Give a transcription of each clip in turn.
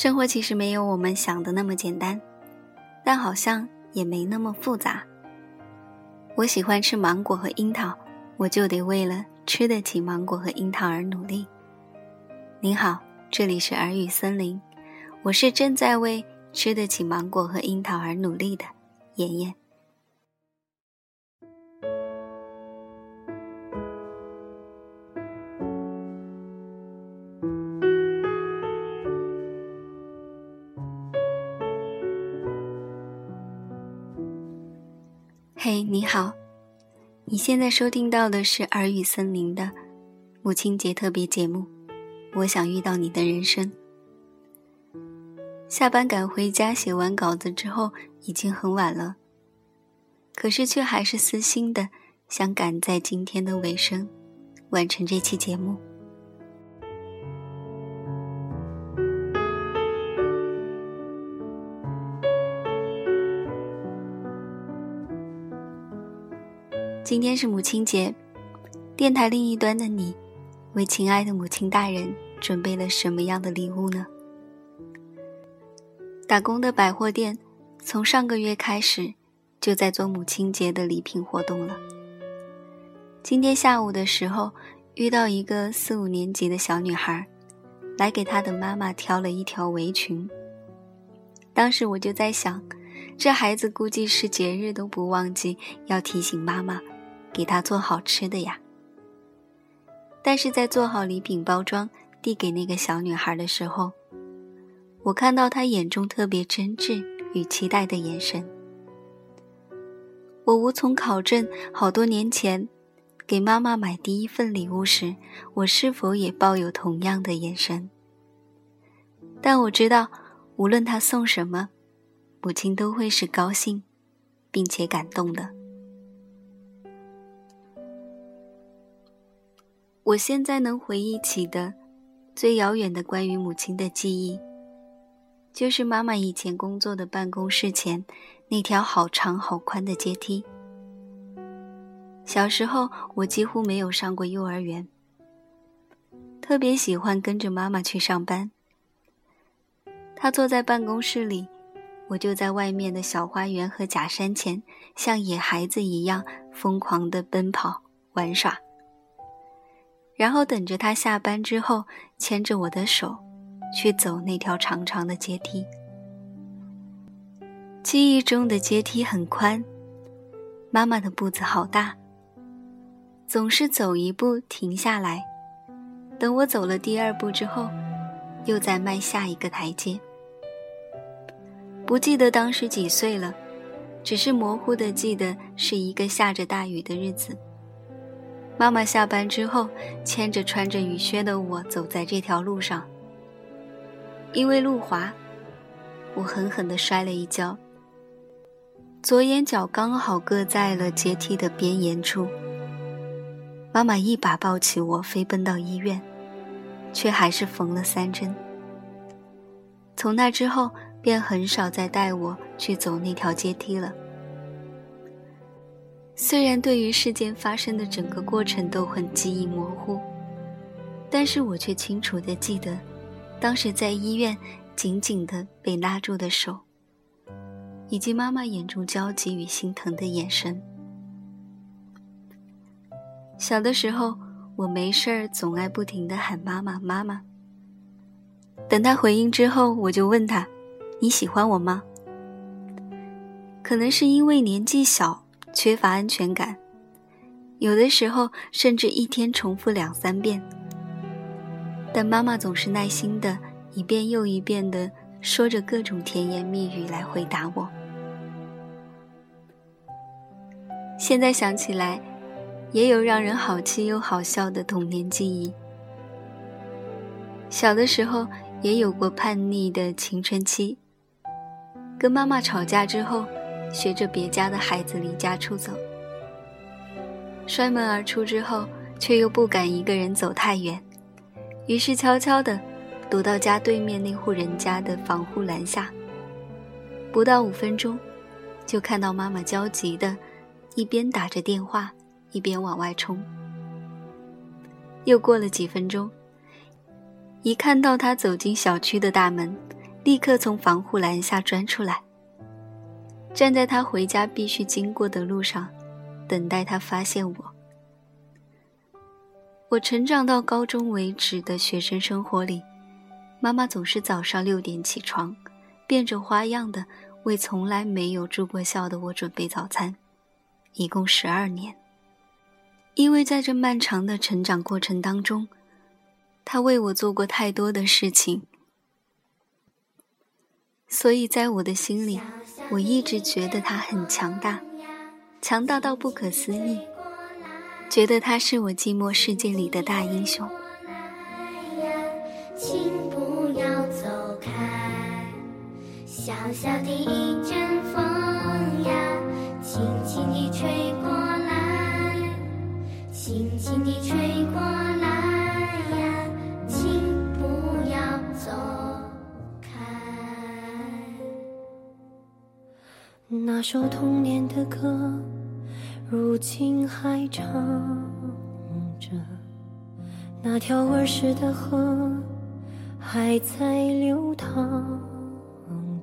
生活其实没有我们想的那么简单，但好像也没那么复杂。我喜欢吃芒果和樱桃，我就得为了吃得起芒果和樱桃而努力。您好，这里是耳语森林，我是正在为吃得起芒果和樱桃而努力的妍妍。好！你现在收听到的是耳语森林的母亲节特别节目。我想遇到你的人生。下班赶回家，写完稿子之后已经很晚了，可是却还是私心的想赶在今天的尾声完成这期节目。今天是母亲节，电台另一端的你，为亲爱的母亲大人准备了什么样的礼物呢？打工的百货店从上个月开始就在做母亲节的礼品活动了。今天下午的时候，遇到一个四五年级的小女孩，来给她的妈妈挑了一条围裙。当时我就在想，这孩子估计是节日都不忘记要提醒妈妈。给他做好吃的呀。但是在做好礼品包装递给那个小女孩的时候，我看到她眼中特别真挚与期待的眼神。我无从考证，好多年前给妈妈买第一份礼物时，我是否也抱有同样的眼神。但我知道，无论她送什么，母亲都会是高兴，并且感动的。我现在能回忆起的最遥远的关于母亲的记忆，就是妈妈以前工作的办公室前那条好长好宽的阶梯。小时候，我几乎没有上过幼儿园，特别喜欢跟着妈妈去上班。她坐在办公室里，我就在外面的小花园和假山前，像野孩子一样疯狂地奔跑玩耍。然后等着他下班之后，牵着我的手，去走那条长长的阶梯。记忆中的阶梯很宽，妈妈的步子好大，总是走一步停下来，等我走了第二步之后，又再迈下一个台阶。不记得当时几岁了，只是模糊的记得是一个下着大雨的日子。妈妈下班之后，牵着穿着雨靴的我走在这条路上。因为路滑，我狠狠地摔了一跤，左眼角刚好搁在了阶梯的边沿处。妈妈一把抱起我，飞奔到医院，却还是缝了三针。从那之后，便很少再带我去走那条阶梯了。虽然对于事件发生的整个过程都很记忆模糊，但是我却清楚的记得，当时在医院紧紧的被拉住的手，以及妈妈眼中焦急与心疼的眼神。小的时候，我没事儿总爱不停的喊妈妈妈妈。等他回应之后，我就问他：“你喜欢我吗？”可能是因为年纪小。缺乏安全感，有的时候甚至一天重复两三遍。但妈妈总是耐心的一遍又一遍的说着各种甜言蜜语来回答我。现在想起来，也有让人好气又好笑的童年记忆。小的时候也有过叛逆的青春期，跟妈妈吵架之后。学着别家的孩子离家出走，摔门而出之后，却又不敢一个人走太远，于是悄悄地躲到家对面那户人家的防护栏下。不到五分钟，就看到妈妈焦急的，一边打着电话，一边往外冲。又过了几分钟，一看到他走进小区的大门，立刻从防护栏下钻出来，站在他回家必须经过的路上，等待他发现我。我成长到高中为止的学生生活里，妈妈总是早上六点起床，变着花样的为从来没有住过校的我准备早餐，一共十二年。因为在这漫长的成长过程当中，她为我做过太多的事情，所以在我的心里，我一直觉得他很强大，强大到不可思议。觉得他是我寂寞世界里的大英雄。请不要走开，小小的一首童年的歌。如今还唱着，那条儿时的河还在流淌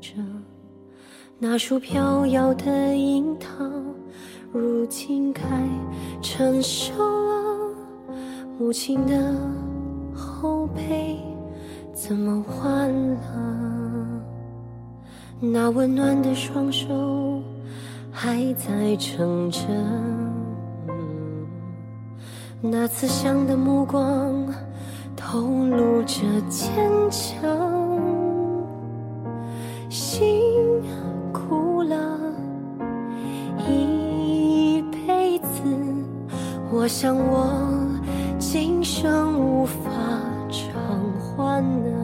着，那树飘摇的樱桃如今开成熟了，母亲的后背怎么换了？那温暖的双手。还在撑着，那慈祥的目光透露着坚强。辛苦了。一辈子，我想我今生无法偿还呢。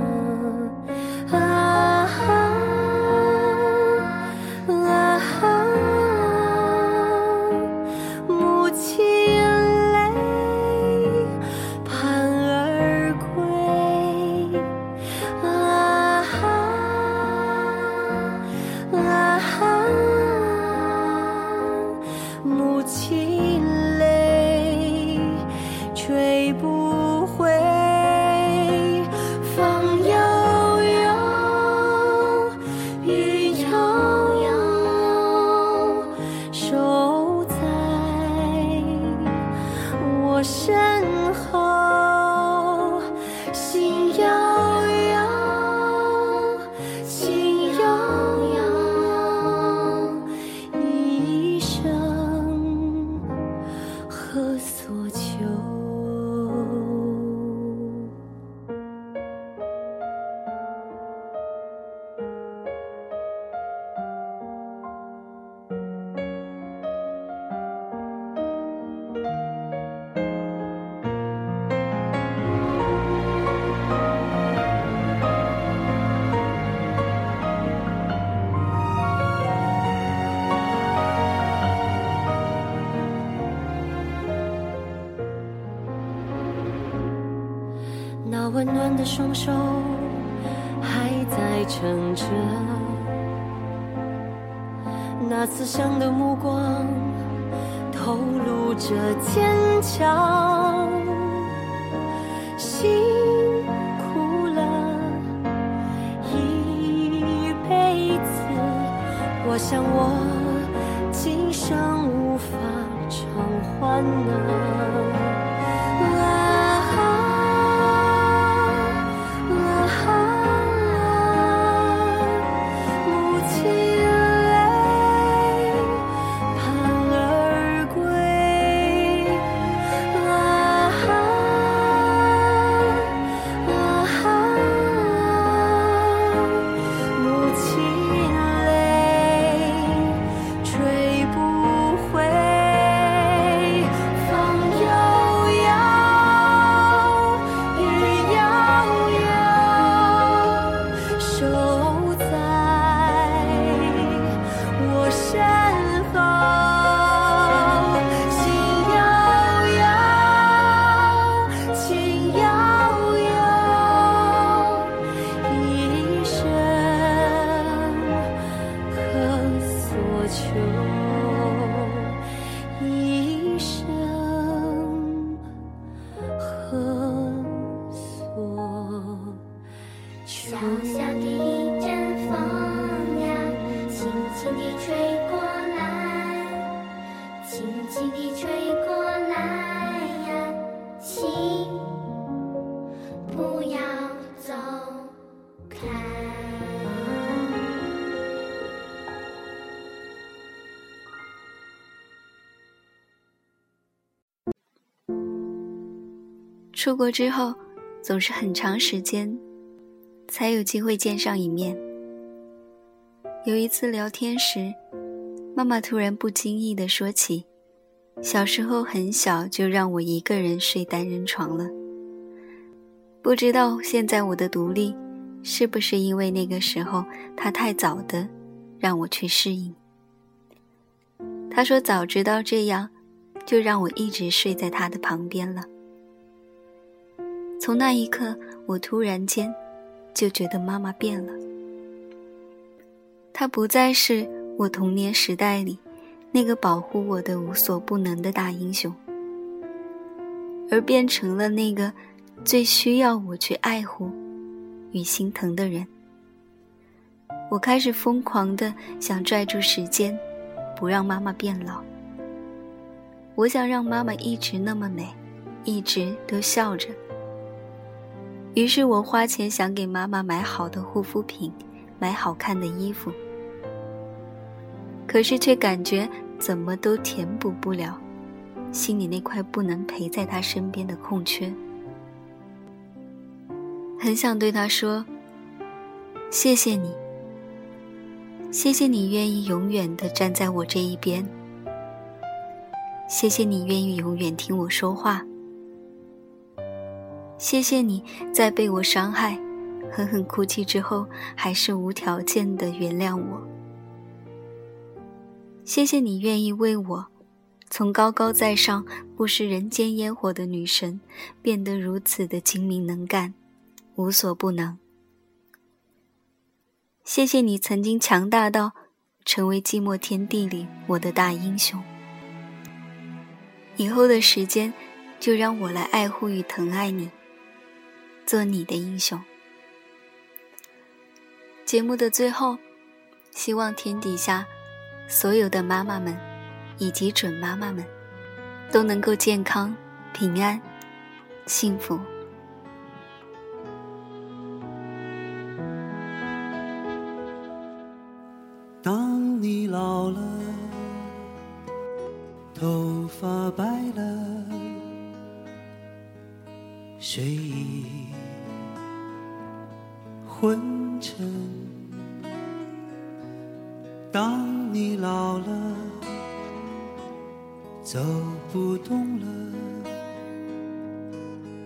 双手还在撑着，那慈祥的目光透露着坚强。辛苦了一辈子，我想我今生无法偿还呢。出国之后，总是很长时间才有机会见上一面。有一次聊天时，妈妈突然不经意地说起，小时候很小就让我一个人睡单人床了。不知道现在我的独立，是不是因为那个时候他太早的让我去适应？他说早知道这样，就让我一直睡在他的旁边了。从那一刻，我突然间就觉得妈妈变了，她不再是。我童年时代里，那个保护我的无所不能的大英雄，而变成了那个最需要我去爱护与心疼的人。我开始疯狂的想拽住时间，不让妈妈变老。我想让妈妈一直那么美，一直都笑着。于是我花钱想给妈妈买好的护肤品，买好看的衣服。可是却感觉怎么都填补不了心里那块不能陪在她身边的空缺。很想对她说：“谢谢你，谢谢你愿意永远的站在我这一边，谢谢你愿意永远听我说话，谢谢你在被我伤害、狠狠哭泣之后，还是无条件的原谅我。”谢谢你愿意为我，从高高在上、不食人间烟火的女神，变得如此的精明能干、无所不能。谢谢你曾经强大到成为寂寞天地里我的大英雄。以后的时间，就让我来爱护与疼爱你，做你的英雄。节目的最后，希望天底下。所有的妈妈们，以及准妈妈们，都能够健康、平安、幸福。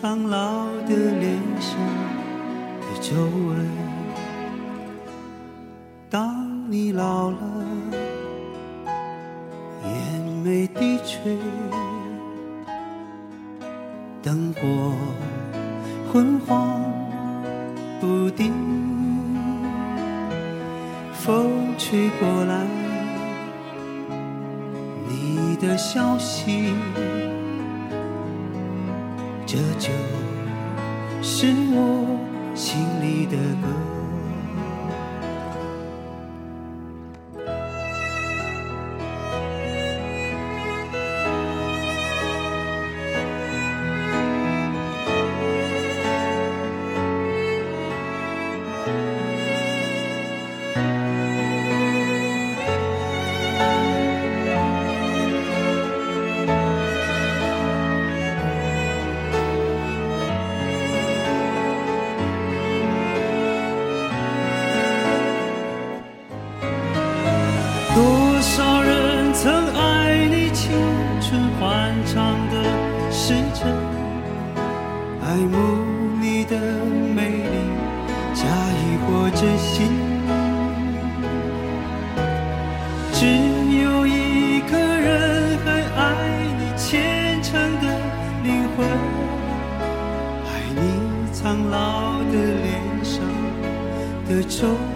苍老的脸上的皱纹。当你老了，眼眉低垂，灯火昏黄不定。风吹过来，你的消息，这就是我心里的歌。爱慕你的美丽，假意或真心。只有一个人还爱你虔诚的灵魂，爱你苍老的脸上的皱。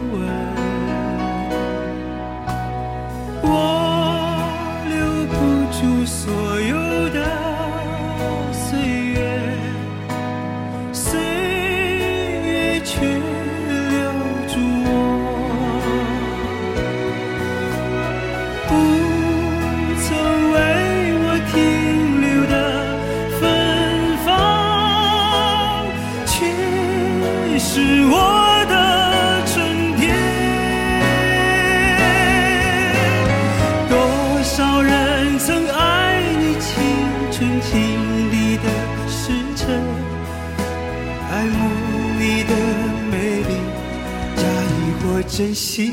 爱慕你的美丽，假意或真心。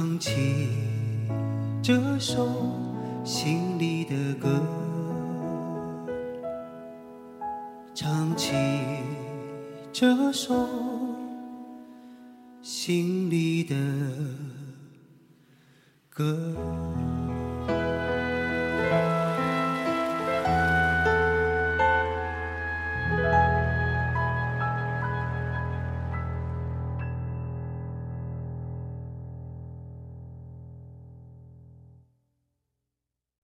唱起这首心里的歌，唱起这首心里的歌。